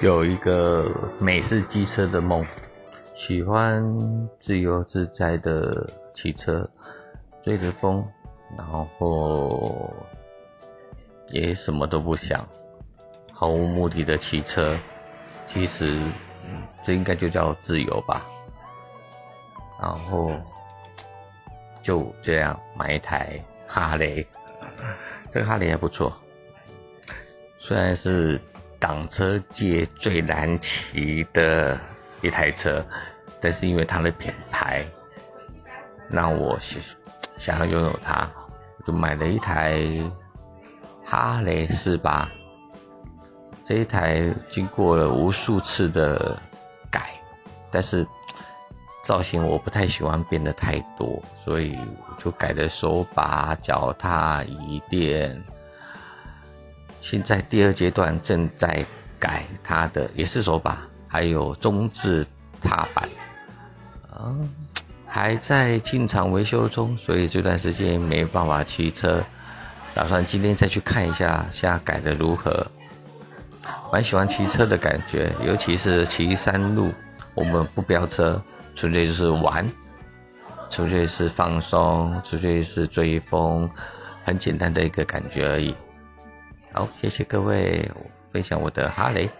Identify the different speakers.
Speaker 1: 有一个美式机车的梦，喜欢自由自在的骑车，追着风，然后也什么都不想，毫无目的的骑车。其实这应该就叫自由吧。然后就这样买一台哈雷，这个哈雷还不错，虽然是。挡车界最难骑的一台车，但是因为它的品牌，让我想想要拥有它，我就买了一台哈雷四八。这一台经过了无数次的改，但是造型我不太喜欢变得太多，所以就改了手把、脚踏、椅垫。现在第二阶段正在改它的，也是手把，还有中置踏板，啊，还在进场维修中，所以这段时间没办法骑车，打算今天再去看一下，现在改的如何。蛮喜欢骑车的感觉，尤其是骑山路，我们不飙车，纯粹就是玩，纯粹是放松，纯粹是追风，很简单的一个感觉而已。好，谢谢各位分享我的哈雷。